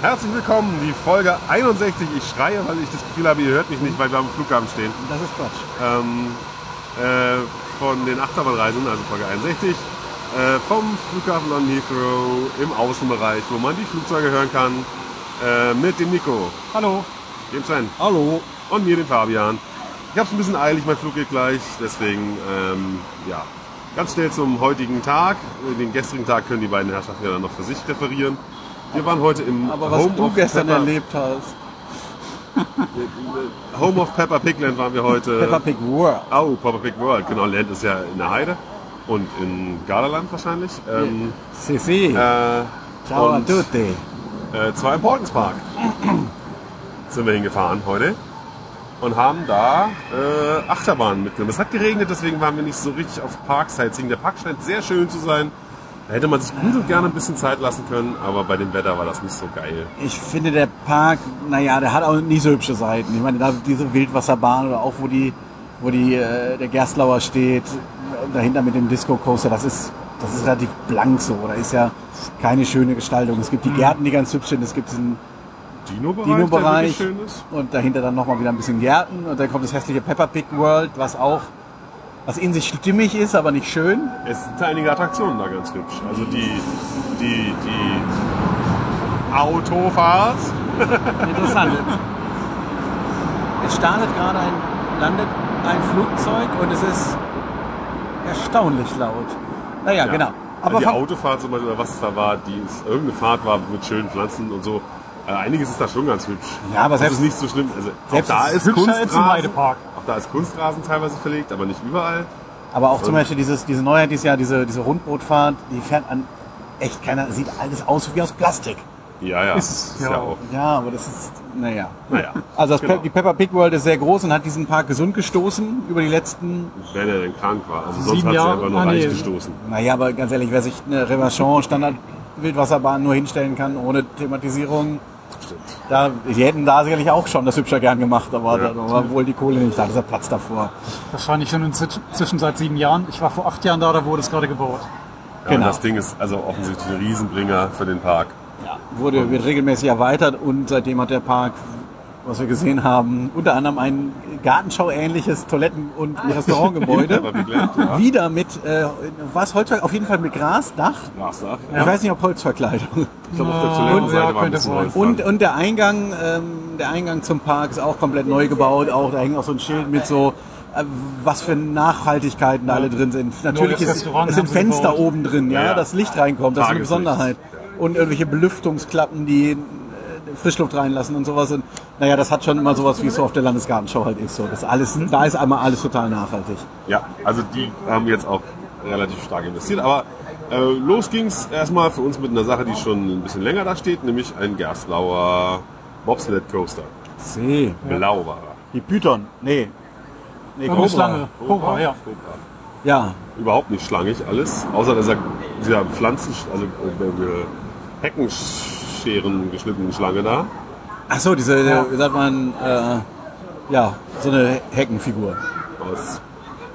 Herzlich willkommen, die Folge 61. Ich schreie, weil ich das Gefühl habe, ihr hört mich nicht, weil wir am Flughafen stehen. Das ist Quatsch. Ähm, äh, von den Achterbahnreisen, also Folge 61, äh, vom Flughafen London Heathrow im Außenbereich, wo man die Flugzeuge hören kann, äh, mit dem Nico, Hallo. dem Sven Hallo. und mir, dem Fabian. Ich habe es ein bisschen eilig, mein Flug geht gleich, deswegen, ähm, ja, ganz schnell zum heutigen Tag. Den gestrigen Tag können die beiden Herrschaften ja dann noch für sich referieren. Wir waren heute im Aber was Home du of gestern Pepper, erlebt hast. Home of Pepper Pigland waren wir heute. Peppa Pig World. Oh, Peppa Pig World, genau. Land ist ja in der Heide und in Gardaland wahrscheinlich. Ähm, CC. äh, Ciao a tutti. äh, zwar im Portens Park sind wir hingefahren heute und haben da äh, Achterbahnen mitgenommen. Es hat geregnet, deswegen waren wir nicht so richtig auf Park-Sightseeing. Der Park scheint sehr schön zu sein. Da hätte man sich gut und gerne ein bisschen Zeit lassen können, aber bei dem Wetter war das nicht so geil. Ich finde, der Park, naja, der hat auch nicht so hübsche Seiten. Ich meine, da diese Wildwasserbahn oder auch wo die, wo die, äh, der Gerstlauer steht, dahinter mit dem Disco Coaster, das ist, das ist relativ blank so. Da ist ja keine schöne Gestaltung. Es gibt die Gärten, die ganz hübsch sind. Es gibt diesen Dino-Bereich, ist. und dahinter dann nochmal wieder ein bisschen Gärten und dann kommt das hässliche Peppa Pig World, was auch, was in sich stimmig ist, aber nicht schön. Es sind einige Attraktionen da ganz hübsch. Also die, die, die Autofahrt. Interessant. es startet gerade ein, landet ein Flugzeug und es ist erstaunlich laut. Naja, genau. Aber die Autofahrt zum Beispiel, oder was es da war, die ist, irgendeine Fahrt war mit schönen Pflanzen und so. Äh, einiges ist da schon ganz hübsch. Ja, aber das selbst- ist nicht so schlimm. Also selbst da ist hübscher als im Kunstrasen. Heidepark. Da ist Kunstrasen teilweise verlegt, aber nicht überall. aber auch zum Beispiel dieses, diese Neuheit dieses Jahr, diese, diese Rundbootfahrt, die fährt an echt keiner, sieht alles aus wie aus Plastik. Ja, ja. Ist es, ja, ja. auch. Ja, aber das ist, naja. Naja. Also das Genau. Pe die Peppa Pig World ist sehr groß und hat diesen Park gesund gestoßen über die letzten Wenn er denn krank war. Also sonst Sieben hat sie Jahre? einfach nur Ah, nee. reich gestoßen. Naja, aber ganz ehrlich, wer sich eine Revachon Standard Wildwasserbahn nur hinstellen kann ohne Thematisierung, Stimmt. da, die hätten da sicherlich auch schon das hübscher gern gemacht, aber Ja. da war wohl die Kohle nicht da, dieser Platz davor. Wahrscheinlich schon inzwischen seit sieben Jahren. Ich war vor acht Jahren da, da wurde es gerade gebaut. Ja, Genau. das Ding ist also offensichtlich ein Riesenbringer für den Park. Wurde, wird regelmäßig erweitert und seitdem hat der Park, was wir gesehen haben, unter anderem ein Gartenschau-ähnliches Toiletten- und Restaurantgebäude. Ja. Wieder mit, äh, was Holzverkleidung, auf jeden Fall mit Grasdach. Grasdach. Ich weiß nicht, ob Holzverkleidung. Ich glaube, auf der Ja, Toilettenseite ja, war ein bisschen. Holz Und, und der Eingang, ähm, der Eingang zum Park ist auch komplett neu gebaut. Auch da hängt auch so ein Schild mit so, äh, was für Nachhaltigkeiten da alle drin sind. Natürlich ist, es sind Fenster gebaut. oben drin, ja, Ja, ja. dass Licht reinkommt. Das ist eine. Besonderheit. Und irgendwelche Belüftungsklappen, die Frischluft reinlassen und sowas. Und naja, das hat schon immer sowas, wie es so auf der Landesgartenschau halt ist. So, das alles, da ist einmal alles total nachhaltig. Ja, also die haben jetzt auch relativ stark investiert. Aber äh, los ging's erstmal für uns mit einer Sache, die schon ein bisschen länger da steht, nämlich ein Gerstlauer Bobsled Coaster. See. Blau war Die Python. Nee. Nee, Irgendeine Schlange. er. Cobra, ja. Ja. Überhaupt nicht schlangig alles, außer dass er dieser Pflanzen, also äh, Heckenscheren geschnittenen Schlange da. Ach so, diese, Ja. wie sagt man, äh, ja, so eine Heckenfigur. aus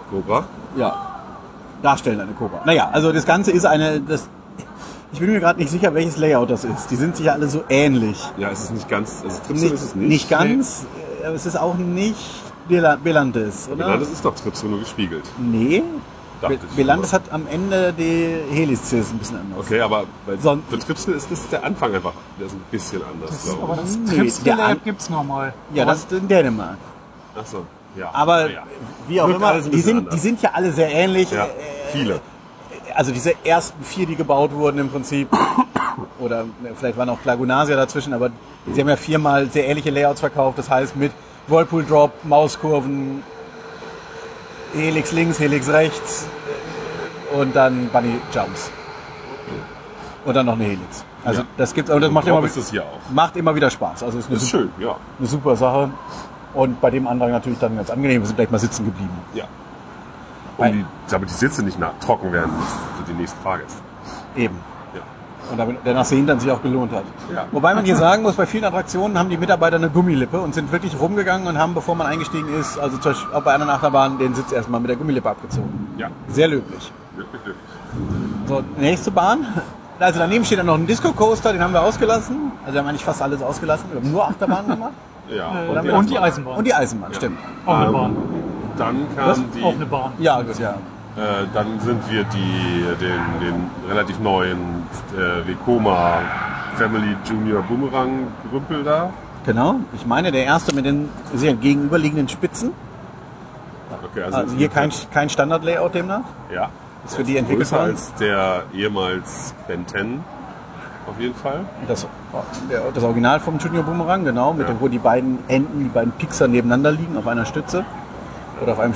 Cobra. Ja. Darstellen eine Cobra. Naja, also das Ganze ist eine, das, ich bin mir gerade nicht sicher, welches Layout das ist. Die sind sich ja alle so ähnlich. Ja, es ist nicht ganz, also Tripsen Nicht, ist es nicht. nicht ganz, äh, aber es ist auch nicht Bela- Belantes, oder? Ja, das ist doch Tripsen nur gespiegelt. nee. Be nur. hat am Ende die Helices ein bisschen anders. Okay, aber bei, So- für Tripsen ist das der Anfang einfach, der ist ein bisschen anders, Das, glaube aber ich. das Nee, An- gibt es nochmal. Ja, das ist in Dänemark. Ach so, ja. Aber Naja. wie auch Wirkt immer, die sind, anders. die sind ja alle sehr ähnlich. Ja, Äh, viele. also diese ersten vier, die gebaut wurden im Prinzip, oder ne, vielleicht waren auch Klagunasia dazwischen, aber sie haben ja viermal sehr ähnliche Layouts verkauft. Das heißt mit Whirlpool Drop, Mauskurven, Helix links, Helix rechts und dann Bunny Jumps. Und dann noch eine Helix. Also Ja. das gibt's, aber das macht Drop immer, das macht immer wieder Spaß. Also es ist eine, ist super, schön, ja. eine super Sache. Und bei dem Andrang natürlich dann ganz angenehm. Wir sind gleich mal sitzen geblieben. ja. Um die, damit die Sitze nicht trocken werden für die nächsten Fahrgäste. Eben. Ja. Und damit der nach Sehen dann sich auch gelohnt hat. Ja. Wobei man hier sagen muss, bei vielen Attraktionen haben die Mitarbeiter eine Gummilippe und sind wirklich rumgegangen und haben, bevor man eingestiegen ist, also zum Beispiel auch bei einer Achterbahn, den Sitz erstmal mit der Gummilippe abgezogen. Ja, Sehr löblich. wirklich, wirklich. So, nächste Bahn. also daneben steht dann noch ein Disco-Coaster, den haben wir ausgelassen. Also wir haben eigentlich fast alles ausgelassen. Wir haben nur Achterbahn gemacht. Ja. Äh, die und die. Eisenbahn. Und die Eisenbahn, stimmt. auch eine Ähm, Bahn. Dann Was? kam die. Auch eine Bahn. Ja, gut, ja. Äh, dann sind wir die, den, den relativ neuen äh, Vekoma Family Junior Boomerang Gerümpel da. Genau. Ich meine, der erste mit den sehr gegenüberliegenden Spitzen. Okay, Also hier kein, kein Standard-Layout demnach. Ja. Ist für die entwickelt Größer als der ehemals Ben 10 auf jeden Fall. Das, das Original vom Junior Boomerang, genau, mit Ja. dem, wo die beiden Enden, die beiden Pixar nebeneinander liegen auf einer Stütze. Oder auf einem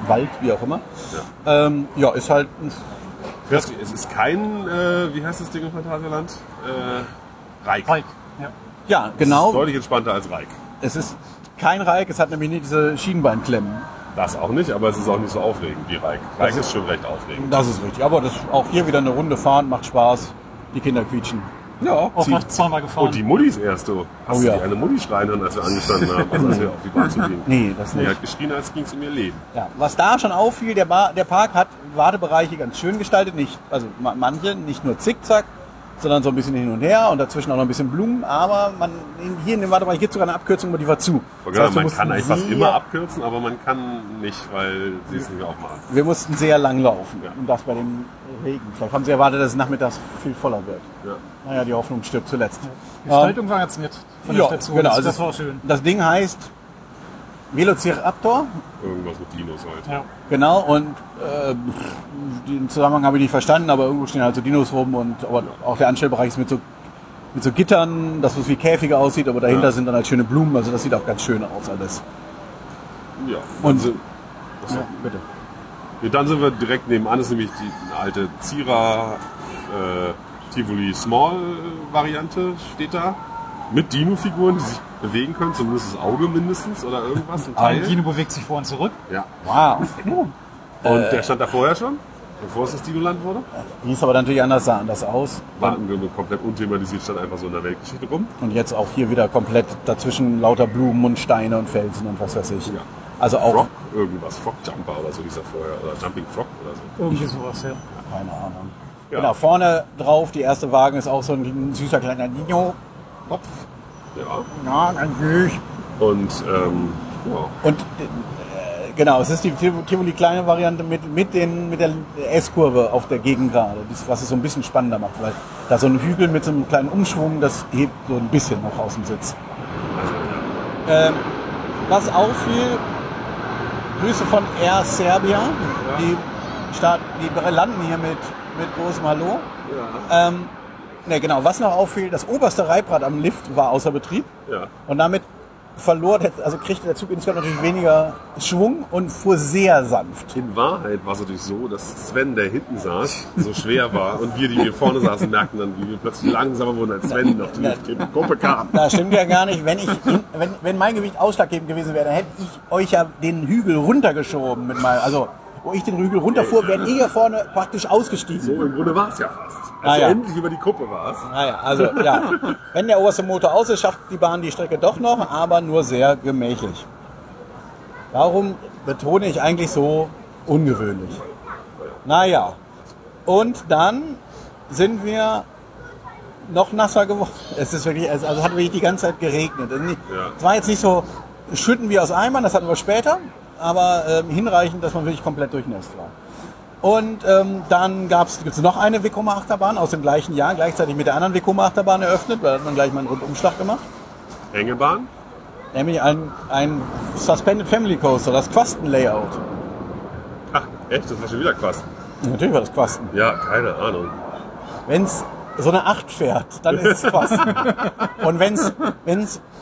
Stützenwald, wie auch immer. Ja, ähm, ja ist halt ein Es ist kein, äh, wie heißt das Ding im Phantasialand? Äh, Reik. Reik. Ja. Ja, genau. Deutlich entspannter als Reik. Es ist kein Reik, es hat nämlich nicht diese Schienbeinklemmen. Das auch nicht, aber es ist auch nicht so aufregend wie Reik. Reik ist schon recht aufregend. Das ist richtig. Aber das auch hier wieder eine Runde fahren, macht Spaß. Die Kinder quietschen. Ja, Auch noch zweimal gefahren. Und die Muttis erst du. Hast Oh du ja. die eine Mutti schreien hören, als wir angestanden haben, also als wir auf die Bahn zu gehen? Nee, das Die nicht. hat geschrien, als ging es um ihr Leben. Ja, was da schon auffiel, der, Bar, der Park hat Wartebereiche ganz schön gestaltet. Nicht, also ma- manche, nicht nur zickzack, sondern so ein bisschen hin und her und dazwischen auch noch ein bisschen Blumen. Aber man, hier in dem Wartebereich gibt es sogar eine Abkürzung, aber die war zu. Das heißt, man kann einfach sehr- immer abkürzen, aber man kann nicht, weil sie es nicht aufmachen. Wir mussten sehr lang laufen. Ja. Und das bei dem Regen. Vielleicht haben sie erwartet, dass es nachmittags viel voller wird. Ja. Naja, die Hoffnung stirbt zuletzt. Die Gestaltung war ganz nett von der Ja, Station. genau, das, also das war schön. Das Ding heißt Velociraptor. Irgendwas mit Dinos halt. Ja. Genau, und äh, den Zusammenhang habe ich nicht verstanden, aber irgendwo stehen halt so Dinos rum und aber auch der Anstellbereich ist mit so, mit so Gittern, dass es wie Käfige aussieht, aber dahinter Ja. sind dann halt schöne Blumen, also das sieht auch ganz schön aus alles. Ja. Und- sind, achso. bitte. Ja, dann sind wir direkt nebenan, ist nämlich die alte Zira äh, Tivoli Small Variante, steht da. Mit Dino-Figuren, die sich bewegen können, zumindest das Auge mindestens oder irgendwas. Ein Ein Teil. Dino bewegt sich vor und zurück. Ja. Wow. Und der stand da vorher schon, bevor es das Dino-Land wurde. Hieß aber natürlich anders, sah anders aus. Grunde komplett unthematisiert, stand einfach so in der Weltgeschichte rum. Und jetzt auch hier wieder komplett dazwischen lauter Blumen und Steine und Felsen und was weiß ich. Ja. Also auch, Frog, irgendwas, Frog Jumper oder so hieß er vorher. Oder Jumping Frog oder so. Irgendwie sowas, ja. keine Ahnung. Ja. Genau, vorne drauf, die erste Wagen ist auch so ein süßer kleiner Dino. Kopf. Ja. Ja, ganz süß. Und ähm, ja. Und äh, genau, es ist die Tiv- Tivoli kleine Variante mit, mit, den, mit der S-Kurve auf der Gegengrade, was es so ein bisschen spannender macht, weil da so ein Hügel mit so einem kleinen Umschwung, das hebt so ein bisschen noch aus dem Sitz. Ähm, was auffiel, Grüße von Air Serbia, die, start, die landen hier mit, mit großem Hallo. Ähm, ne, genau, was noch auffiel, das oberste Reibrad am Lift war außer Betrieb. ja. Und damit verlor der, also kriegte der Zug insgesamt natürlich weniger Schwung und fuhr sehr sanft. In Wahrheit war es natürlich so, dass Sven, der hinten saß, so schwer war und wir, die hier vorne saßen, merkten dann, wie wir plötzlich langsamer wurden, als Sven auf die Gruppe kam. Das stimmt ja gar nicht. Wenn, ich, wenn, wenn mein Gewicht ausschlaggebend gewesen wäre, dann hätte ich euch ja den Hügel runtergeschoben. Mit meinem, also, wo ich den Hügel runterfuhr, wären ihr ja vorne praktisch ausgestiegen. So im Grunde war es ja fast. Als Ah, du ja. endlich über die Kuppe warst. Naja, also ja. Wenn der oberste Motor aus ist, schafft die Bahn die Strecke doch noch, aber nur sehr gemächlich. Warum betone ich eigentlich so ungewöhnlich? Naja, und dann sind wir noch nasser geworden. Es ist wirklich, also hat wirklich die ganze Zeit geregnet. Ja. Es war jetzt nicht so schütten wie aus Eimern, das hatten wir später, aber ähm, hinreichend, dass man wirklich komplett durchnässt war. Und ähm, dann gibt's gibt's noch eine Vekoma Achterbahn aus dem gleichen Jahr, gleichzeitig mit der anderen Vekoma Achterbahn eröffnet, weil da hat man gleich mal einen Rundumschlag gemacht. Enge Bahn? Nämlich ein, ein Suspended Family Coaster, das Quasten-Layout. Ach, echt? Das war schon wieder Quasten. Natürlich war das Quasten. Ja, keine Ahnung. Wenn es so eine Acht fährt, dann ist es Quasten. Und wenn es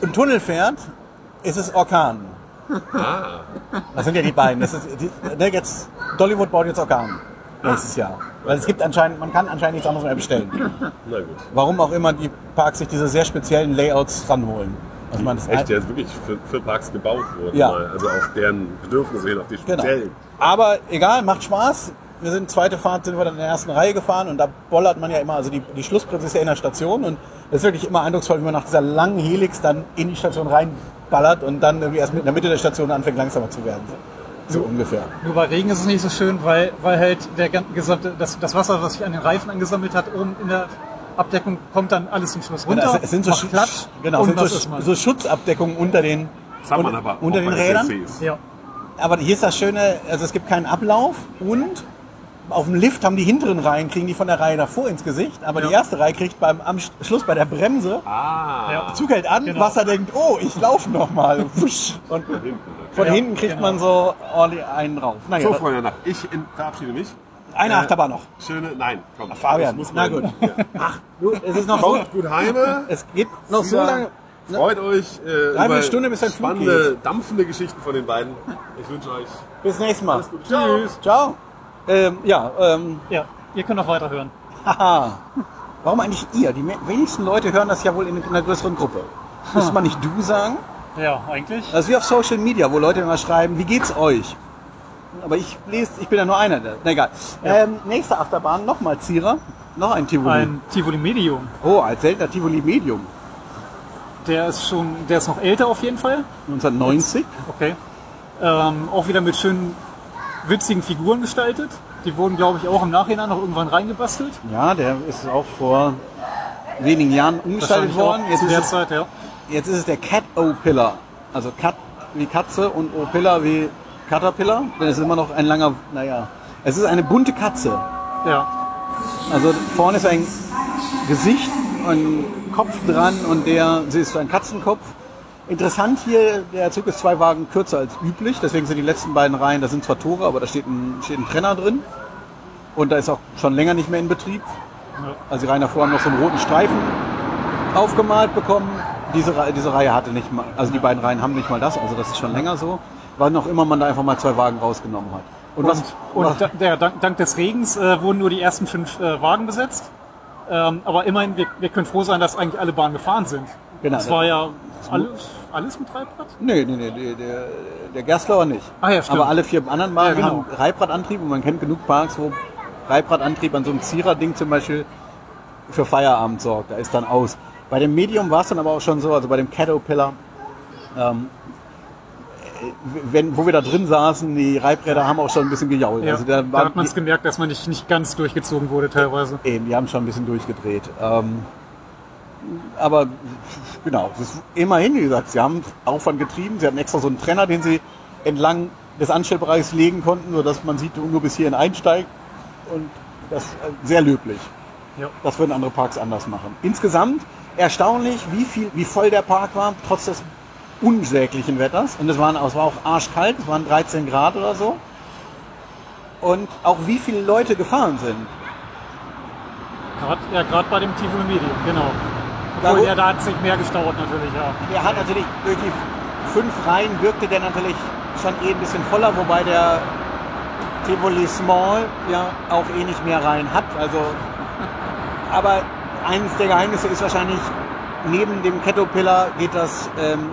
einen Tunnel fährt, ist es Orkan. Ah, Das sind ja die beiden. Das ist, die, ne, jetzt, Dollywood baut jetzt Orkan nächstes Jahr. Weil es gibt anscheinend, man kann anscheinend nichts anderes mehr bestellen. na gut. Warum auch immer die Parks sich diese sehr speziellen Layouts ranholen. Also man, das Echt, der ist wirklich für, für Parks gebaut worden. Ja. Mal. Also auf deren Bedürfnisse hin, auf die Genau. speziellen. Aber egal, macht Spaß. Wir sind zweite Fahrt, sind wir dann in der ersten Reihe gefahren und da bollert man ja immer, also die, die Schlussbremse ist ja in der Station und es ist wirklich immer eindrucksvoll, wie man nach dieser langen Helix dann in die Station reinballert und dann irgendwie erst mit in der Mitte der Station anfängt langsamer zu werden. So ungefähr. Nur bei Regen ist es nicht so schön, weil, weil halt der gesamte, das, das Wasser, was sich an den Reifen angesammelt hat, oben in der Abdeckung, kommt dann alles zum Schluss runter. Genau, es, sind so, macht Sch- Klatsch genau, sind so, ist man. so Schutzabdeckungen unter den, Das hat man un- unter den Rädern. Ja, Aber hier ist das Schöne, also es gibt keinen Ablauf und auf dem Lift haben die hinteren Reihen, kriegen die von der Reihe davor ins Gesicht, aber die Ja. erste Reihe kriegt beim, am Sch- Schluss bei der Bremse, Ah. Ja. Zug hält an, Genau. Wasser denkt, oh, ich laufe noch mal. Wusch. Und von Ja, hinten kriegt genau. man so ordentlich einen drauf. Naja, So, Freunde. Ich in, verabschiede mich. eine Äh, Achterbahn noch. Schöne, nein, komm. Fabian, ich muss na mal- gut. Ja. Ach, du, es ist noch so, Kommt gut heime. es geht noch so lange. Ne? Freut euch äh, über Stunde, bis Flug spannende, dampfende Geschichten von den beiden. Ich wünsche euch Bis nächstes Mal. alles Gute. Ciao. Ähm, ja, ähm, ja, ihr könnt noch weiterhören. haha. Warum eigentlich ihr? Die me- wenigsten Leute hören das ja wohl in einer größeren Gruppe. Müsste man nicht du sagen? Ja, eigentlich. Das ist wie auf Social Media, wo Leute immer schreiben, wie geht's euch? Aber ich lese, ich bin ja nur einer. Der, na egal. Ähm, nächste Achterbahn, nochmal Zierer. Noch ein Tivoli. Ein Tivoli Medium. Oh, als seltener Tivoli Medium. Der ist schon, der ist noch älter auf jeden Fall. 1990. Okay. Ähm, auch wieder mit schönen, witzigen Figuren gestaltet. Die wurden, glaube ich, auch im Nachhinein noch irgendwann reingebastelt. Ja, der ist auch vor wenigen Jahren umgestaltet worden. Jetzt ist, es, Zeit, ja. jetzt ist es der Cat O-Pillar. Also Cat wie Katze und O-Pillar wie Caterpillar. Denn es ist immer noch ein langer, naja, es ist eine bunte Katze. Ja, Also vorne ist ein Gesicht, ein Kopf dran und der, sie ist so ein Katzenkopf. Interessant hier, der Zug ist zwei Wagen kürzer als üblich, deswegen sind die letzten beiden Reihen, da sind zwar Tore, aber da steht ein, steht ein Trenner drin. Und da ist auch schon länger nicht mehr in Betrieb. Ja. Also die Reihen davor haben noch so einen roten Streifen aufgemalt bekommen. Diese, Reihe- diese Reihe hatte nicht mal, also die beiden Reihen haben nicht mal das, also das ist schon länger so. Wann noch immer man da einfach mal zwei Wagen rausgenommen hat. Und, was, Und, was und da, der, dank, dank des Regens äh, wurden nur die ersten fünf äh, Wagen besetzt. Ähm, aber immerhin, wir, wir können froh sein, dass eigentlich alle Bahnen gefahren sind. Genau. Das war ja alles, alles mit Reibrad? Nee, nee, nee, der, der, Gerstlauer nicht. Ah ja, stimmt. Aber alle vier anderen Wagen Ja, genau. haben Reibradantrieb und man kennt genug Parks, wo Reibradantrieb an so einem Zierer-Ding zum Beispiel für Feierabend sorgt. Da ist dann aus. Bei dem Medium war es dann aber auch schon so, also bei dem Caterpillar, ähm, äh, wenn, wo wir da drin saßen, die Reibräder haben auch schon ein bisschen gejault. Ja, also da, da hat man es gemerkt, dass man nicht, nicht ganz durchgezogen wurde teilweise. Eben, die haben schon ein bisschen durchgedreht. Ähm, aber genau, es ist immerhin, wie gesagt, sie haben Aufwand getrieben. Sie hatten extra so einen Trenner, den sie entlang des Anstellbereichs legen konnten, sodass man sieht, nur bis hierhin einsteigt. Und das ist äh, sehr löblich. Ja. Das würden andere Parks anders machen. Insgesamt erstaunlich, wie, viel, wie voll der Park war, trotz des unsäglichen Wetters. Und es, waren, es war auch arschkalt, es waren 13 Grad oder so. Und auch wie viele Leute gefahren sind. Grad, ja, gerade bei dem Tivoli Medium, genau. Obwohl, wo- ja, da hat sich mehr gestaut natürlich, ja. Der hat natürlich durch die fünf Reihen wirkte der natürlich schon eh ein bisschen voller, wobei der Tivoli Small ja auch eh nicht mehr Reihen hat. Also, aber eines der Geheimnisse ist wahrscheinlich, neben dem Caterpillar geht das, ähm,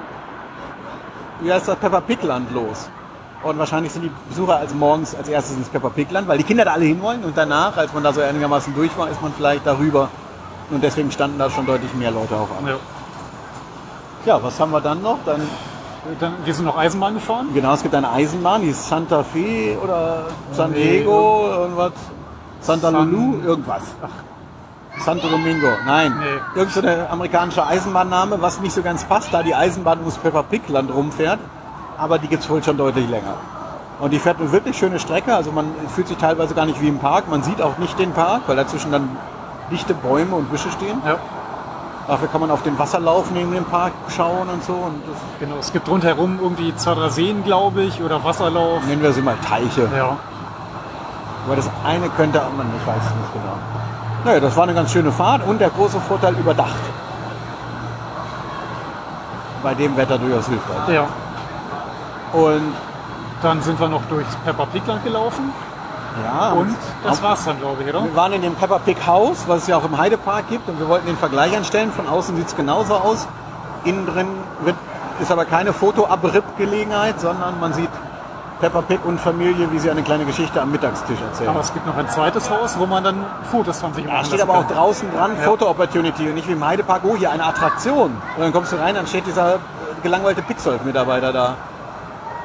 wie heißt das, Peppa Pig Land los. Und wahrscheinlich sind die Besucher als morgens als erstes ins Peppa Pig Land, weil die Kinder da alle hinwollen und danach, als man da so einigermaßen durch war, ist man vielleicht darüber. Und deswegen standen da schon deutlich mehr Leute auch an. ja. Ja, was haben wir dann noch? Dann Dann, wir sind noch Eisenbahn gefahren. Genau, es gibt eine Eisenbahn, die ist Santa Fe oder San Nee, Diego, irgendwas. Santa San- Lulu, irgendwas. Santo Domingo, nein. Nee. Irgend so eine amerikanische Eisenbahnname, was nicht so ganz passt, da die Eisenbahn ums Peppa Pig Land rumfährt. Aber die gibt's wohl schon deutlich länger. Und die fährt eine wirklich schöne Strecke, also man fühlt sich teilweise gar nicht wie im Park. Man sieht auch nicht den Park, weil dazwischen dann dichte Bäume und Büsche stehen. Ja, Dafür kann man auf den Wasserlauf neben dem Park schauen und so. Und genau. Es gibt rundherum irgendwie zwei, drei Seen, glaube ich, oder Wasserlauf. nennen wir sie mal Teiche. Ja, Aber das eine könnte man, ich weiß es nicht genau. Naja, das war eine ganz schöne Fahrt und der große Vorteil überdacht. Bei dem Wetter durchaus hilfreich. ja. Und Dann sind wir noch durchs Pepper Pig Land gelaufen. Ja, Und das war's dann, glaube ich, oder? wir waren in dem Peppa Pig Haus, was es ja auch im Heidepark gibt und wir wollten den Vergleich anstellen. Von außen sieht es genauso aus. Innen drin wird, ist aber keine Fotoabripp-Gelegenheit, sondern man sieht Peppa Pig und Familie, wie sie eine kleine Geschichte am Mittagstisch erzählen. Aber es gibt noch ein zweites Haus, wo man dann Fotos von sich Da machen steht lassen aber auch draußen dran Ja. Photo Opportunity und nicht wie im Heidepark, oh, hier eine Attraktion. Und dann kommst du rein, dann steht dieser äh, gelangweilte Pixolf-Mitarbeiter da.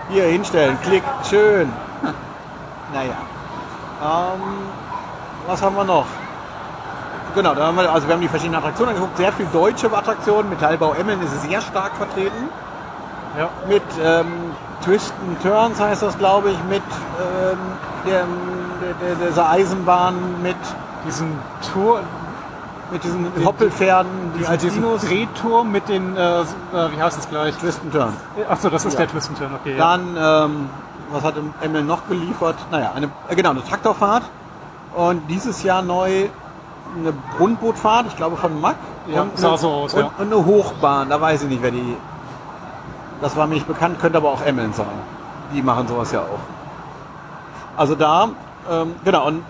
Hier hinstellen, klick, schön. Naja. Ähm, was haben wir noch? Genau, da haben wir, also wir haben die verschiedenen Attraktionen angeguckt. Sehr viel deutsche Attraktionen. Metallbau Emmeln ist sehr stark vertreten. Ja. Mit ähm, Twist and Turns heißt das, glaube ich, mit ähm, der, der, der, dieser Eisenbahn, mit, Diesen Tour, mit diesen Hoppelpferden, die diesen Dinos. Drehturm mit den, äh, äh, wie heißt das gleich? Twist and Turn. Achso, das ist Ja. der Twist and Turn, okay. Dann, ähm, was hat Emmel noch geliefert? Naja, eine, äh, genau, eine Traktorfahrt. Und dieses Jahr neu eine Rundbootfahrt, ich glaube von Mack. Ja, und sah eine, so aus, und, ja. und eine Hochbahn, da weiß ich nicht, wer die. Das war mir nicht bekannt, könnte aber auch Emmeln sein. Die machen sowas ja auch. Also da, ähm, genau, und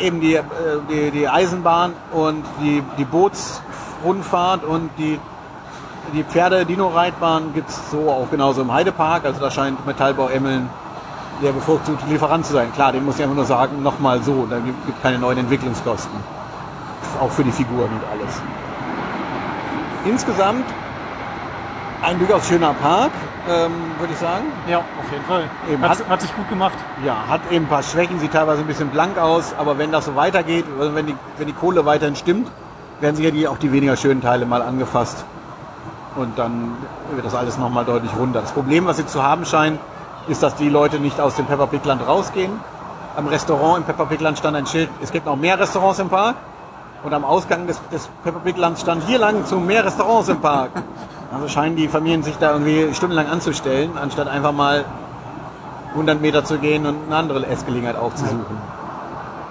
eben die, äh, die, die Eisenbahn und die, die Bootsrundfahrt und die, die Pferde-Dino-Reitbahn gibt es so auch genauso im Heidepark. Also da scheint Metallbau Emmeln der bevorzugte Lieferant zu sein. Klar, den muss ich einfach nur sagen, nochmal so, da gibt gibt keine neuen Entwicklungskosten. Auch für die Figuren und alles. Insgesamt ein durchaus schöner Park, ähm, würde ich sagen. ja, auf jeden Fall. Hat, hat- sich gut gemacht. Ja, hat eben ein paar Schwächen, sieht teilweise ein bisschen blank aus, aber wenn das so weitergeht, also wenn die, wenn die Kohle weiterhin stimmt, werden sicher auch die weniger schönen Teile mal angefasst. Und dann wird das alles nochmal deutlich runter. Das Problem, was sie zu haben scheinen, ist, dass die Leute nicht aus dem Peppa Pig Land rausgehen. Am Restaurant im Peppa Pig Land stand ein Schild, es gibt noch mehr Restaurants im Park. Und am Ausgang des, des Pig Lands stand hier lang zu mehr Restaurants im Park. Also scheinen die Familien sich da irgendwie stundenlang anzustellen, anstatt einfach mal 100 Meter zu gehen und eine andere Essgelegenheit aufzusuchen.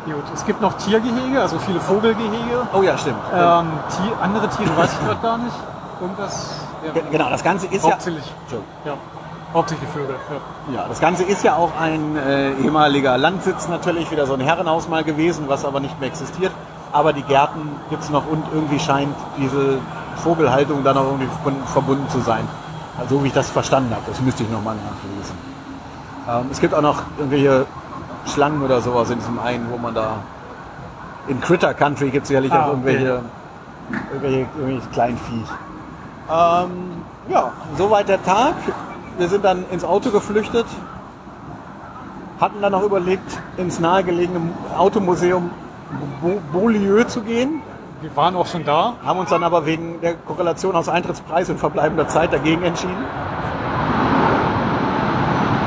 Gut. Es gibt noch Tiergehege, also viele Vogelgehege. Oh ja, stimmt. Ähm, Tier, andere Tiere weiß ich gerade gar nicht. Irgendwas. Ja, Ge- Genau, das Ganze ist ja, hauptsächlich. Entschuldigung. Ja. Hauptsächlich Vögel. Ja. ja, das Ganze ist ja auch ein äh, ehemaliger Landsitz natürlich, wieder so ein Herrenhaus mal gewesen, was aber nicht mehr existiert. Aber die Gärten gibt es noch und irgendwie scheint diese Vogelhaltung dann auch irgendwie verbunden- zu sein. Also, so wie ich das verstanden habe, das müsste ich nochmal nachlesen. Ähm, es gibt auch noch irgendwelche Schlangen oder sowas in diesem einen, wo man da in Critter Country gibt es sicherlich Ah, auch irgendwelche, irgendwelche, irgendwelche kleinen Viech. Ähm, ja, soweit der Tag. Wir sind dann ins Auto geflüchtet, hatten dann noch überlegt, ins nahegelegene Automuseum Beaulieu zu gehen, Wir waren auch schon da. haben uns dann aber wegen der Korrelation aus Eintrittspreis und verbleibender Zeit dagegen entschieden.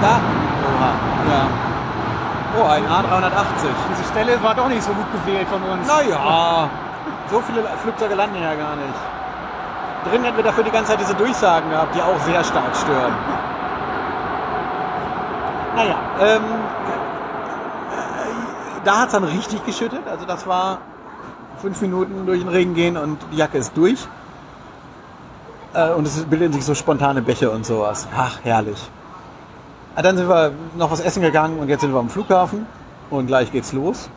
Da, oha, ja. Oh, ein A380. Diese Stelle war doch nicht so gut gewählt von uns. Naja, so viele Flugzeuge landen ja gar nicht. Drin hätten wir dafür die ganze Zeit diese Durchsagen gehabt, die auch sehr stark stören. Naja, ähm, äh, da hat es dann richtig geschüttet. Also das war fünf Minuten durch den Regen gehen und die Jacke ist durch. Äh, und es bilden sich so spontane Bäche und sowas. Ach, herrlich. Ah, Dann sind wir noch was essen gegangen und jetzt sind wir am Flughafen und gleich geht's los.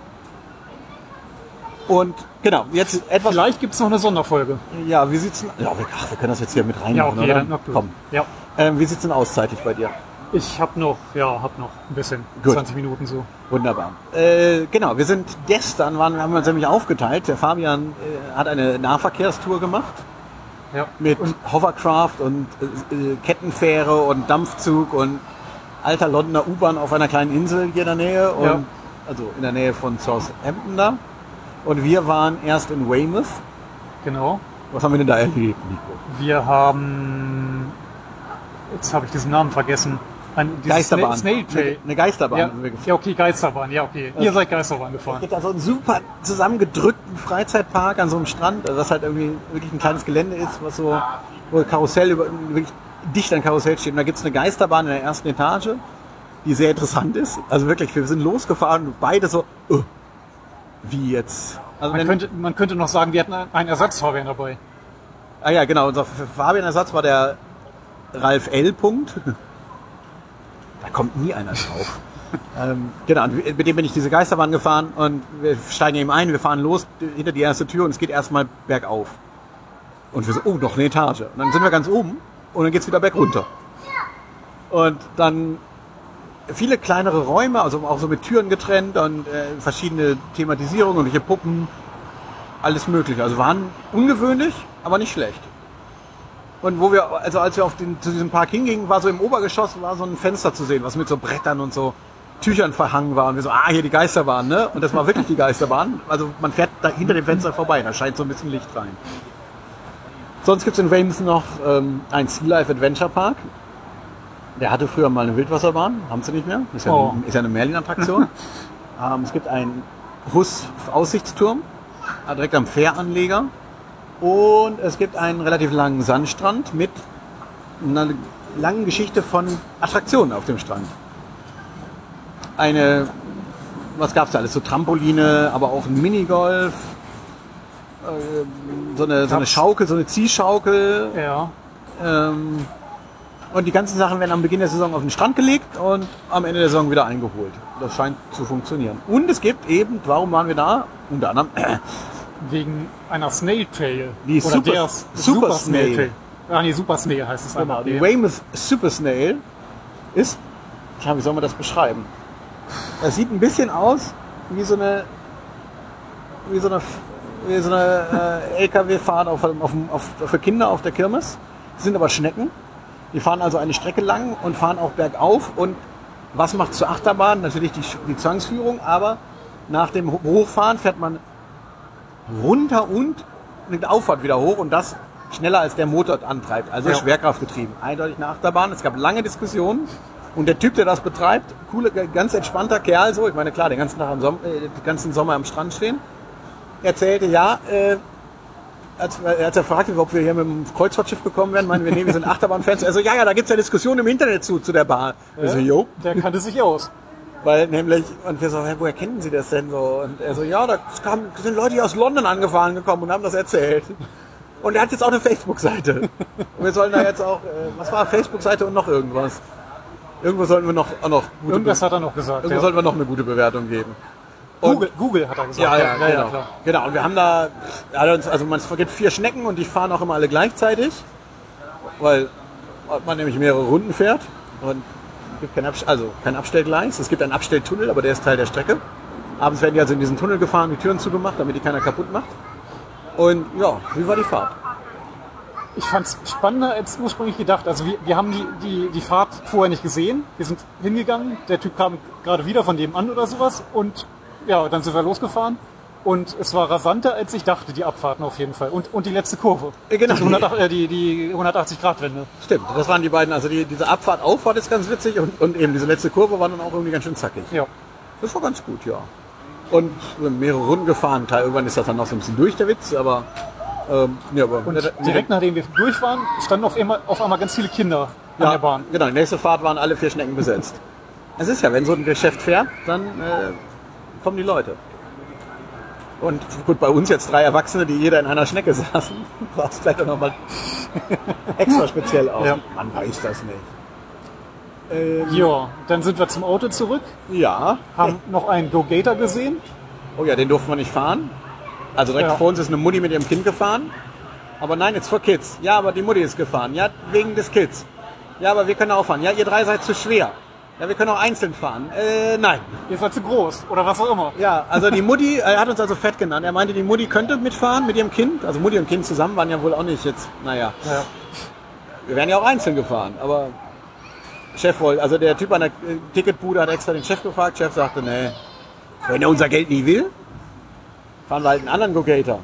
Und genau, jetzt etwas. Vielleicht gibt es noch eine Sonderfolge. Ja, wie sieht's denn? Ja, wir, ach, wir können das jetzt hier mit Ja, reinmachen, okay, oder? Komm. Ja. Ähm, wie sieht's denn aus zeitlich bei dir? Ich habe noch, ja, hab noch ein bisschen. Gut. 20 Minuten so. Wunderbar. Äh, genau, wir sind gestern, waren, haben wir uns nämlich aufgeteilt. Der Fabian äh, hat eine Nahverkehrstour gemacht Ja. mit Hovercraft und äh, äh, Kettenfähre und Dampfzug und alter Londoner U-Bahn auf einer kleinen Insel hier in der Nähe. Und, Ja. Also in der Nähe von Southampton da. Und wir waren erst in Weymouth. Genau. Was haben wir denn da erlebt, Nico? Wir haben, jetzt habe ich diesen Namen vergessen. Dieses Geisterbahn. Snail Trail. Eine Geisterbahn Ja, sind wir gefahren. ja, okay, Geisterbahn, ja, okay. Ihr seid Geisterbahn Es gefahren. gibt da so einen super zusammengedrückten Freizeitpark an so einem Strand, also was halt irgendwie wirklich ein kleines Gelände ist, was so, wo Karussell über, wirklich dicht an Karussell steht. Und da gibt es eine Geisterbahn in der ersten Etage, die sehr interessant ist. Also wirklich, wir sind losgefahren und beide so, uh, wie jetzt? Also Man könnte, man könnte noch sagen, wir hatten einen Ersatzfahrwehr dabei. ah ja, genau, unser Fabian-Ersatz war der Ralf L. Punkt. Da kommt nie einer drauf. ähm, genau, und mit dem bin ich diese Geisterbahn gefahren und wir steigen eben ein, wir fahren los hinter die erste Tür und es geht erstmal bergauf. Und wir so, oh, noch eine Etage. Und dann sind wir ganz oben und dann geht's wieder bergunter. Und dann viele kleinere Räume, also auch so mit Türen getrennt und äh, verschiedene Thematisierungen und welche Puppen, alles mögliche. Also waren ungewöhnlich, aber nicht schlecht. Und wo wir, also als wir auf den, zu diesem Park hingingen, war so im Obergeschoss war so ein Fenster zu sehen, was mit so Brettern und so Tüchern verhangen war. Und wir so, ah, hier die Geisterbahn, ne? Und das war wirklich die Geisterbahn. Also man fährt da hinter dem Fenster vorbei, da scheint so ein bisschen Licht rein. Sonst gibt's in Weymouth noch ähm, ein Sea Life Adventure Park. Der hatte früher mal eine Wildwasserbahn, haben sie nicht mehr. Ist ja, Oh. eine, ist ja eine Merlin-Attraktion. ähm, es gibt einen Hus-Aussichtsturm, direkt am Fähranleger. Und es gibt einen relativ langen Sandstrand mit einer langen Geschichte von Attraktionen auf dem Strand. Eine, was gab's da alles? So Trampoline, aber auch ein Minigolf, ähm, so eine, so eine Schaukel, so eine Ziehschaukel. Ja. Ähm, und die ganzen Sachen werden am Beginn der Saison auf den Strand gelegt und am Ende der Saison wieder eingeholt. Das scheint zu funktionieren. Und es gibt eben, warum waren wir da? Unter anderem Wegen einer Snail Trail. Die Oder Super- der Super Snail. Trail. Ah, nee, Super Snail heißt es Genau, die Weymouth Super Snail ist, ja, wie soll man das beschreiben? Das sieht ein bisschen aus wie so eine, wie so eine, wie so eine äh, LKW-Fahrt auf, auf, auf, für Kinder auf der Kirmes. Das sind aber Schnecken. Die fahren also eine Strecke lang und fahren auch bergauf. Und was macht zur Achterbahn? Natürlich die, die Zwangsführung, aber nach dem Ho- Hochfahren fährt man runter und eine Auffahrt wieder hoch und das schneller als der Motor antreibt. Also Ja. Schwerkraftgetrieben. Eindeutig eine Achterbahn. Es gab lange Diskussionen. Und der Typ, der das betreibt, coole, ganz entspannter Kerl, so, ich meine, klar, den ganzen Tag am Som äh, den ganzen Sommer am Strand stehen, erzählte, ja, äh, als, als er fragte, ob wir hier mit dem Kreuzfahrtschiff gekommen wären, meinen wir, nee, wir sind Achterbahnfans. Er so, ja, ja, da gibt's ja Diskussionen im Internet zu, zu der Bar. Wir so, jo. Der kannte sich aus. Weil nämlich, und wir so, hä, woher kennen Sie das denn so? Und er so, ja, da kam, sind Leute aus London angefahren gekommen und haben das erzählt. Und er hat jetzt auch eine Facebook-Seite. Und wir sollen da jetzt auch, äh, was war Facebook-Seite und noch irgendwas? Irgendwo sollten wir noch, auch noch gute Irgendwas Be- hat er noch gesagt. irgendwo Ja. sollten wir noch eine gute Bewertung geben. Und- Google, Google hat er gesagt. Ja, ja, genau. klar. genau. Und wir haben da, also man es gibt vier Schnecken und die fahren auch immer alle gleichzeitig, weil man nämlich mehrere Runden fährt und gibt kein, also kein Abstellgleis. Es gibt einen Abstelltunnel, aber der ist Teil der Strecke. Abends werden die also in diesen Tunnel gefahren, die Türen zugemacht, damit die keiner kaputt macht. Und ja, wie war die Fahrt? Ich fand es spannender als ursprünglich gedacht. Also wir, wir haben die, die, die Fahrt vorher nicht gesehen. Wir sind hingegangen, der Typ kam gerade wieder von dem an oder sowas und ja, dann sind wir losgefahren. Und es war rasanter, als ich dachte, die Abfahrten auf jeden Fall. Und, und die letzte Kurve. Äh, genau. Die, 108 äh, die, die 180-Grad-Wende. Stimmt, das waren die beiden, also die, diese Abfahrt, Auffahrt ist ganz witzig und, und eben diese letzte Kurve war dann auch irgendwie ganz schön zackig. Ja. Das war ganz gut, ja. Und sind mehrere Runden gefahren. Teil, irgendwann ist das dann noch so ein bisschen durch, der Witz, aber, ähm, ja, aber Und direkt nachdem wir durch waren, standen auf einmal, auf einmal ganz viele Kinder an ja, der Bahn. Genau, die nächste Fahrt waren alle vier Schnecken besetzt. Es ist ja, wenn so ein Geschäft fährt, dann äh, kommen die Leute. Und gut, bei uns jetzt drei Erwachsene, die jeder in einer Schnecke saßen, sah es vielleicht auch nochmal extra speziell aus. Ja. Man weiß das nicht. Ja, dann sind wir zum Auto zurück, Ja. haben noch einen Go-Gator gesehen. Oh ja, den durften wir nicht fahren. Also direkt Ja. vor uns ist eine Mutti mit ihrem Kind gefahren. Aber nein, jetzt for Kids. Ja, aber die Mutti ist gefahren. Ja, wegen des Kids. Ja, aber wir können auch fahren. Ja, ihr drei seid zu schwer. Ja, wir können auch einzeln fahren. Äh, nein. Ihr seid zu groß oder was auch immer. Ja, also die Mutti, er hat uns also fett genannt. Er meinte, die Mutti könnte mitfahren mit ihrem Kind. Also Mutti und Kind zusammen waren ja wohl auch nicht jetzt, naja. Ja. Wir wären ja auch einzeln gefahren, aber Chef wollte, also der Typ an der äh, Ticketbude hat extra den Chef gefragt. Chef sagte, nee, wenn er unser Geld nie will, fahren wir halt einen anderen Go-Gator.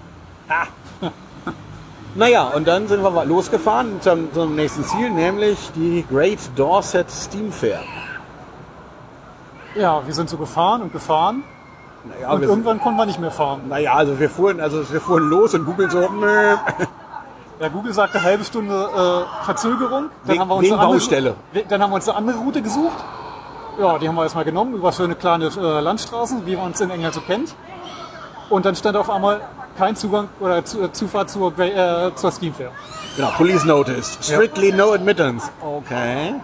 Ha. Naja, und dann sind wir losgefahren zum, zum nächsten Ziel, nämlich die Great Dorset Steam Fair. Ja, wir sind so gefahren und gefahren Naja, und irgendwann konnten wir nicht mehr fahren. naja, also wir fuhren, also wir fuhren los und Google so, nö. Ja, Google sagte halbe Stunde äh, Verzögerung. Dann haben wir uns wegen eine andere- Baustelle. We- Dann haben wir uns eine andere Route gesucht. Ja, die haben wir erstmal genommen, über schöne kleine äh, Landstraßen, wie man uns in England so kennt. Und dann stand auf einmal kein Zugang oder zu, äh, Zufahrt zur, äh, zur Steam Fair. Genau, Police Notice. Strictly no admittance. Okay.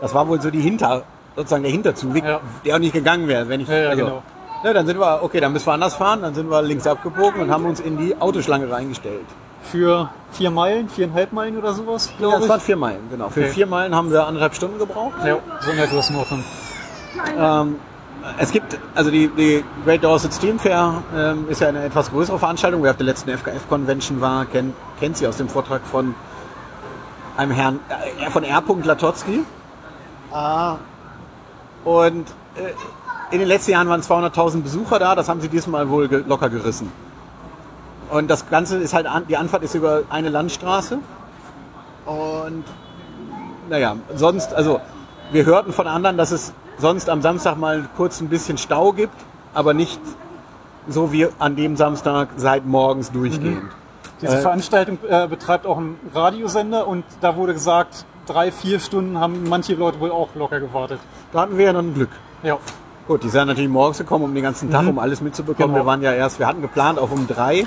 Das war wohl so die Hinter, sozusagen der Hinterzug, Ja. der auch nicht gegangen wäre, wenn ich. Ja, ja, also, genau. Ja, dann sind wir, okay, dann müssen wir anders fahren, dann sind wir links abgebogen und haben uns in die Autoschlange reingestellt. Für vier Meilen, viereinhalb Meilen oder sowas, Ja, glaube das ich. waren vier Meilen, genau. Für Okay. vier Meilen haben wir anderthalb Stunden gebraucht. Ja, so in der Größenordnung. Ähm, es gibt, also die, die Great Dorset Steam Fair ähm, ist ja eine etwas größere Veranstaltung. Wer auf der letzten FKF-Convention war, kennt, kennt sie aus dem Vortrag von einem Herrn äh, von R. Latotzky. Und äh, in den letzten Jahren waren 200.000 Besucher da, das haben sie diesmal wohl locker gerissen. Und das Ganze ist halt, die Anfahrt ist über eine Landstraße. Und naja, sonst, also wir hörten von anderen, dass es sonst am Samstag mal kurz ein bisschen Stau gibt, aber nicht so wie an dem Samstag seit morgens durchgehend. Diese Äh, Veranstaltung äh, betreibt auch ein Radiosender und da wurde gesagt, drei, vier Stunden haben manche Leute wohl auch locker gewartet. Da hatten wir ja dann Glück. Ja, Gut, die sind natürlich morgens gekommen, um den ganzen Tag, um alles mitzubekommen. Genau. Wir waren ja erst, wir hatten geplant auf um drei,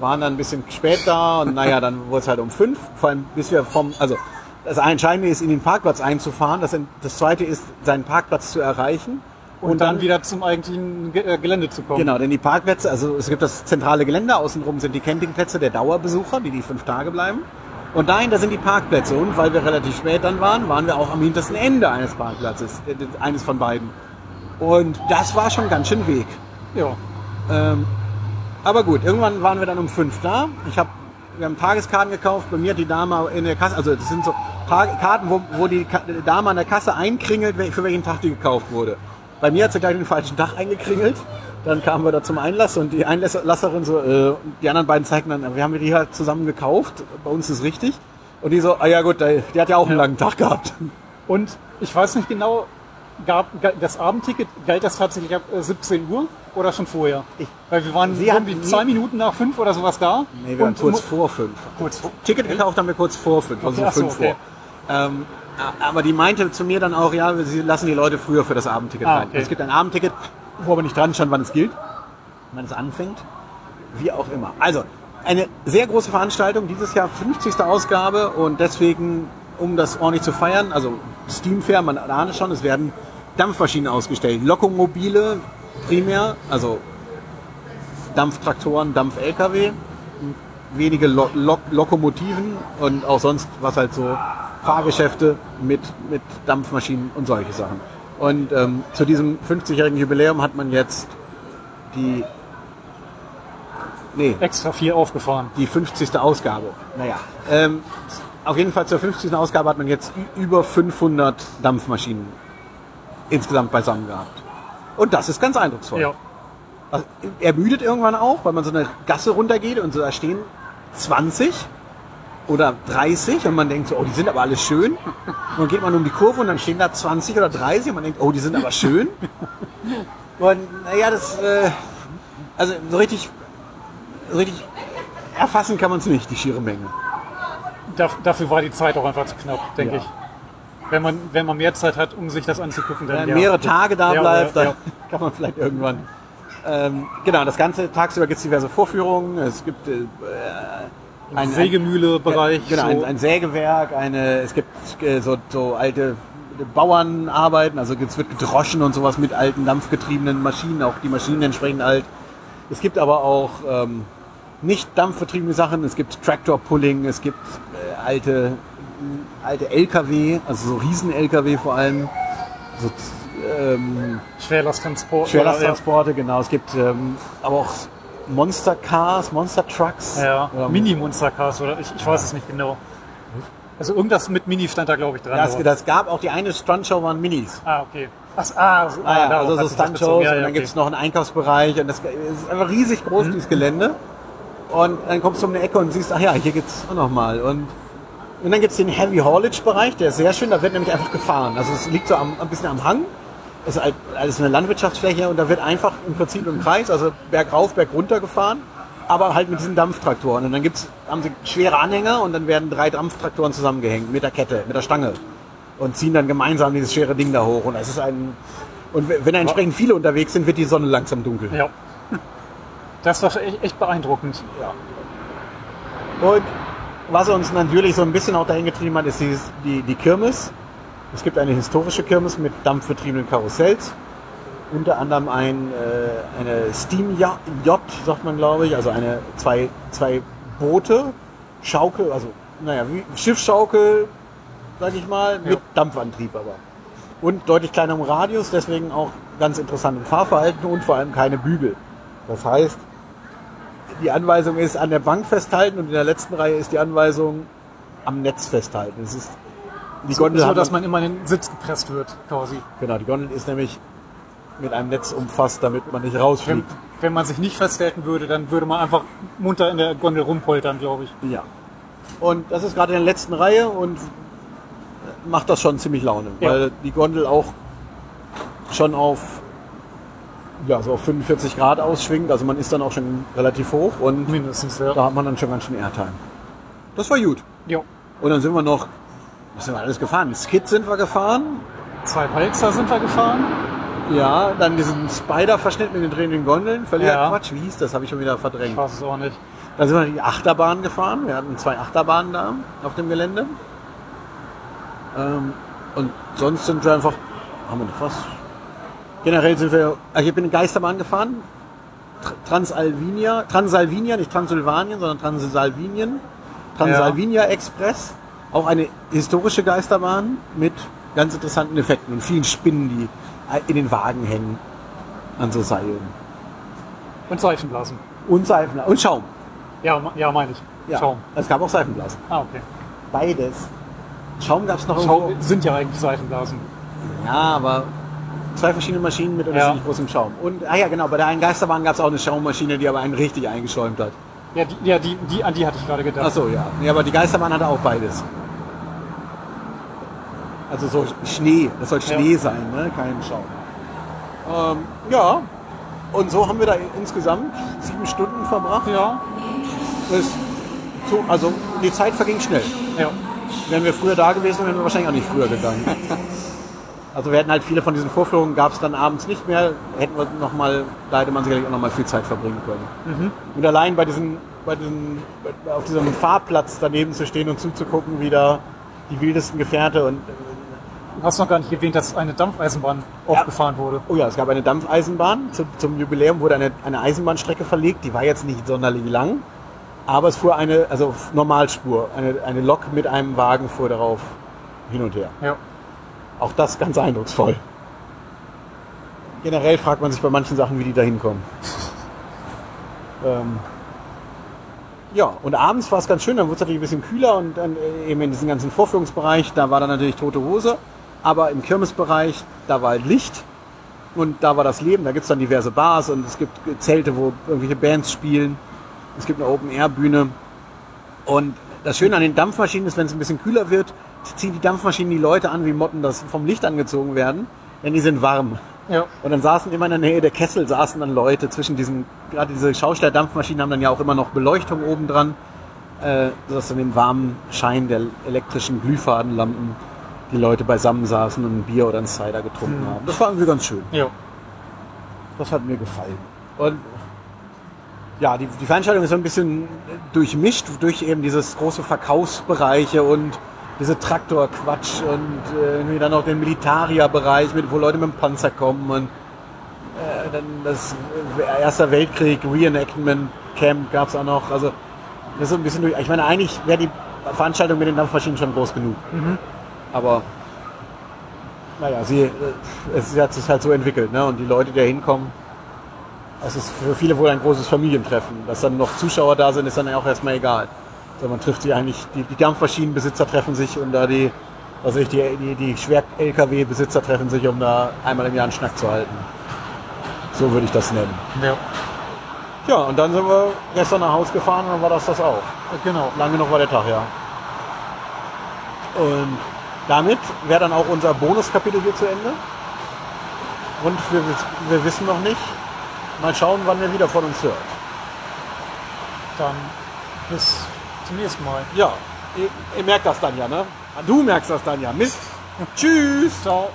waren dann ein bisschen spät da und naja, dann wurde es halt um fünf. Vor allem, bis wir vom, also das Entscheidende ist, in den Parkplatz einzufahren. Das, das zweite ist, seinen Parkplatz zu erreichen. und, dann, wieder zum eigentlichen Ge äh, Gelände zu kommen. Genau, denn die Parkplätze, also es gibt das zentrale Gelände, außenrum sind die Campingplätze der Dauerbesucher, die die fünf Tage bleiben. Und dahin, da sind die Parkplätze. Und weil wir relativ spät dann waren, waren wir auch am hintersten Ende eines Parkplatzes, äh, eines von beiden. Und das war schon ganz schön Weg. Ja. Ähm, aber gut, irgendwann waren wir dann um fünf da. Ich hab, wir haben Tageskarten gekauft. Bei mir hat die Dame in der Kasse, also das sind so Tag- Karten, wo, wo die Ka- Dame an der Kasse einkringelt, für welchen Tag die gekauft wurde. Bei mir hat sie gleich den falschen Tag eingekringelt. Dann kamen wir da zum Einlass und die Einlasserin so, äh, die anderen beiden zeigten dann, wir haben die halt zusammen gekauft. Bei uns ist richtig. Und die so, ah ja gut, die, hat ja auch einen langen Tag gehabt. Und ich weiß nicht genau, gab das Abendticket, galt das tatsächlich ab äh, 17 Uhr oder schon vorher? Ich- Weil wir waren Sie irgendwie zwei Minuten nach fünf oder sowas da. Nee, wir waren kurz vor fünf. kurz vor. Ticket gekauft haben wir kurz vor fünf, also Okay, so, fünf okay. vor. Ähm, aber die meinte zu mir dann auch, ja, sie lassen die Leute früher für das Abendticket Ah, rein. okay. Es gibt ein Abendticket, wo aber nicht dran stand, wann es gilt, wann es anfängt, wie auch immer. Also, eine sehr große Veranstaltung, dieses Jahr 50. Ausgabe und deswegen, um das ordentlich zu feiern, also Steam Fair, man ahnt schon, es werden Dampfmaschinen ausgestellt, Lokomobile primär, also Dampftraktoren, Dampf-LKW, wenige Lo Lok Lokomotiven und auch sonst was halt so Fahrgeschäfte mit, mit Dampfmaschinen und solche Sachen. Und ähm, zu diesem 50-jährigen Jubiläum hat man jetzt die, nee, Extra vier aufgefahren. die 50. Ausgabe. Naja, ähm, auf jeden Fall zur 50. Ausgabe hat man jetzt über 500 Dampfmaschinen insgesamt beisammen gehabt. Und das ist ganz eindrucksvoll. Ja. Also, ermüdet irgendwann auch, weil man so eine Gasse runtergeht und so da stehen 20 oder 30 und man denkt so, oh, die sind aber alle schön. Und dann geht man um die Kurve und dann stehen da 20 oder 30 und man denkt, oh, die sind aber schön. Und naja, das, äh, also so richtig, so richtig erfassen kann man es nicht, die schiere Menge. Daf- dafür war die Zeit auch einfach zu knapp, denke Ja. ich. Wenn man, wenn man mehr Zeit hat, um sich das anzugucken, dann Wenn ja. mehrere Tage da Ja, bleibt, dann kann man vielleicht irgendwann. Ähm, genau, das Ganze tagsüber gibt es diverse Vorführungen. Es gibt äh, ein, Sägemühle-Bereich. Genau, so. ein, ein Sägewerk, eine, es gibt äh, so, so alte Bauernarbeiten, also es wird gedroschen und sowas mit alten dampfgetriebenen Maschinen, auch die Maschinen entsprechend alt. Es gibt aber auch ähm, nicht dampfvertriebene Sachen, es gibt Tractor-Pulling, es gibt äh, alte, alte LKW, also so Riesen-LKW vor allem, so ähm, Schwerlasttransport. Schwerlasttransporte, genau. Es gibt ähm, aber auch Monster Cars, Monster Trucks. Ja, ja. Oder- Mini-Monster-Cars oder ich, ich weiß es nicht genau. Also irgendwas mit Mini stand da, glaube ich, dran. Das, das gab auch die eine Stuntshow waren Minis. ah, okay. Ach, ah, so, Ah, ja, darauf also so das Stuntshows bezogen. Ja, und ja, dann okay. gibt es noch einen Einkaufsbereich und das ist einfach riesig groß, Mhm. dieses Gelände. Und dann kommst du um eine Ecke und siehst, ach ja, hier geht's auch nochmal. Und, und dann gibt's den Heavy Haulage Bereich, der ist sehr schön, da wird nämlich einfach gefahren. Also es liegt so am, ein bisschen am Hang. Es ist halt alles eine Landwirtschaftsfläche und da wird einfach im Prinzip im Kreis, also bergauf, bergunter gefahren, aber halt mit diesen Dampftraktoren. Und dann gibt's, haben sie schwere Anhänger und dann werden drei Dampftraktoren zusammengehängt mit der Kette, mit der Stange und ziehen dann gemeinsam dieses schwere Ding da hoch. Und es ist ein und wenn da entsprechend viele unterwegs sind, wird die Sonne langsam dunkel. Ja. Das war echt, echt beeindruckend. Und was uns natürlich so ein bisschen auch dahin getrieben hat, ist dieses, die, die Kirmes. Es gibt eine historische Kirmes mit dampfbetriebenen Karussells. Unter anderem ein, äh, eine Steam Yacht, sagt man glaube ich, also eine zwei, zwei Boote, Schaukel, also naja, wie Schiffsschaukel, sag ich mal, mit Ja. Dampfantrieb aber. Und deutlich kleinerem Radius, deswegen auch ganz interessant im Fahrverhalten und vor allem keine Bügel. Das heißt, die Anweisung ist an der Bank festhalten und in der letzten Reihe ist die Anweisung am Netz festhalten. Es ist die So, Gondel so hat dass man immer in den Sitz gepresst wird, quasi. genau, die Gondel ist nämlich mit einem Netz umfasst, damit man nicht Wenn, rausfliegt. wenn man sich nicht festhalten würde, dann würde man einfach munter in der Gondel rumpoltern, glaube ich. Ja. Und das ist gerade in der letzten Reihe und macht das schon ziemlich Laune, Ja. weil die Gondel auch schon auf ja, so auf 45 Grad ausschwingt. Also man ist dann auch schon relativ hoch und Mindestens, ja. da hat man dann schon ganz schön Airtime. Das war gut. Jo. Und dann sind wir noch, was sind wir alles gefahren? Skid sind wir gefahren. Zwei Walzer sind wir gefahren. Ja, dann diesen Spider-Verschnitt mit den drehenden Gondeln. Völliger Ja. Quatsch. Wie hieß das? Habe ich schon wieder Ich verdrängt. weiß es auch nicht. Dann sind wir die Achterbahn gefahren. Wir hatten zwei Achterbahnen da auf dem Gelände. Ähm, und sonst sind wir einfach, haben wir noch was? Generell sind wir, also ich bin in Geisterbahn gefahren. Tr- Transalvinia, Transalvinia, nicht Transsilvanien, sondern Transalvinien. Transalvinia Express. Auch eine historische Geisterbahn mit ganz interessanten Effekten und vielen Spinnen, die in den Wagen hängen. An so Seilen. Und Seifenblasen. Und Seifen und Schaum. Ja, ja meine ich. Ja, Schaum. Es gab auch Seifenblasen. Ah, okay. Beides. Schaum gab es noch irgendwo. Schaum sind ja eigentlich Seifenblasen. Ja, aber zwei verschiedene Maschinen mit unterschiedlich Ja. großem Schaum. Und, ah ja, genau, bei der einen Geisterbahn gab es auch eine Schaummaschine, die aber einen richtig eingeschäumt hat. Ja, die, ja die, die, an die hatte ich gerade gedacht. Achso, ja. Nee, aber die Geisterbahn hatte auch beides. Also so Schnee, das soll Schnee sein, ne? kein Schaum. Ähm, ja, und so haben wir da insgesamt sieben Stunden verbracht. Ja. So, also die Zeit verging schnell. Ja. Wären wir früher da gewesen, wären wir wahrscheinlich auch nicht früher gegangen. Also wir hätten halt viele von diesen Vorführungen gab es dann abends nicht mehr. Hätten wir noch mal, da hätte man sicherlich auch noch mal viel Zeit verbringen können. Und allein bei diesen, bei diesen, auf diesem Fahrplatz daneben zu stehen und zuzugucken, wie da die wildesten Gefährte und Du hast noch gar nicht erwähnt, dass eine Dampfeisenbahn aufgefahren wurde. oh ja, es gab eine Dampfeisenbahn. Zum, zum Jubiläum wurde eine, eine Eisenbahnstrecke verlegt. Die war jetzt nicht sonderlich lang, aber es fuhr eine, also Normalspur, eine, eine Lok mit einem Wagen fuhr darauf hin und her. Ja. Auch das ganz eindrucksvoll. Generell fragt man sich bei manchen Sachen, wie die da hinkommen. ähm, ja, und abends war es ganz schön, dann wurde es natürlich ein bisschen kühler und dann äh, eben in diesem ganzen Vorführungsbereich, da war dann natürlich tote Hose, aber im Kirmesbereich, da war halt Licht und da war das Leben, da gibt es dann diverse Bars und es gibt Zelte, wo irgendwelche Bands spielen, es gibt eine Open-Air-Bühne und das Schöne an den Dampfmaschinen ist, wenn es ein bisschen kühler wird, ziehen die Dampfmaschinen die Leute an, wie Motten das vom Licht angezogen werden, denn die sind warm. Ja. Und dann saßen immer in der Nähe der Kessel, saßen dann Leute zwischen diesen, gerade diese Schaustellerdampfmaschinen haben dann ja auch immer noch Beleuchtung oben dran, äh, sodass dann im warmen Schein der elektrischen Glühfadenlampen die Leute beisammen saßen und ein Bier oder ein Cider getrunken haben. Das war irgendwie ganz schön. Ja. Das hat mir gefallen. Und ja, die, die Veranstaltung ist so ein bisschen durchmischt durch eben dieses große Verkaufsbereiche und diese Traktorquatsch und äh, dann noch den Militaria-Bereich, mit, wo Leute mit dem Panzer kommen und äh, dann das Erster Weltkrieg Reenactment Camp gab es auch noch. Also das ist so ein bisschen durch. Ich meine, eigentlich wäre die Veranstaltung mit den Dampfmaschinen schon groß genug. Aber naja, sie, äh, es hat sich halt so entwickelt, ne? Und die Leute, die da hinkommen, das ist für viele wohl ein großes Familientreffen. Dass dann noch Zuschauer da sind, ist dann auch erstmal egal. So, man trifft sich eigentlich, die, die Dampfmaschinenbesitzer treffen sich und da die, also ich, die, die, die Schwer-LKW-Besitzer treffen sich, um da einmal im Jahr einen Schnack zu halten. So würde ich das nennen. Ja. Ja, und dann sind wir gestern nach Hause gefahren und dann war das das auch. Genau. Lange noch war der Tag, ja. Und damit wäre dann auch unser Bonuskapitel hier zu Ende. Und wir, wir wissen noch nicht. Mal schauen, wann ihr wieder von uns hört. Dann bis zum nächsten Mal. Ja, ihr, ihr merkt das dann ja, ne? Du merkst das dann ja. Mist. Tschüss. Ciao.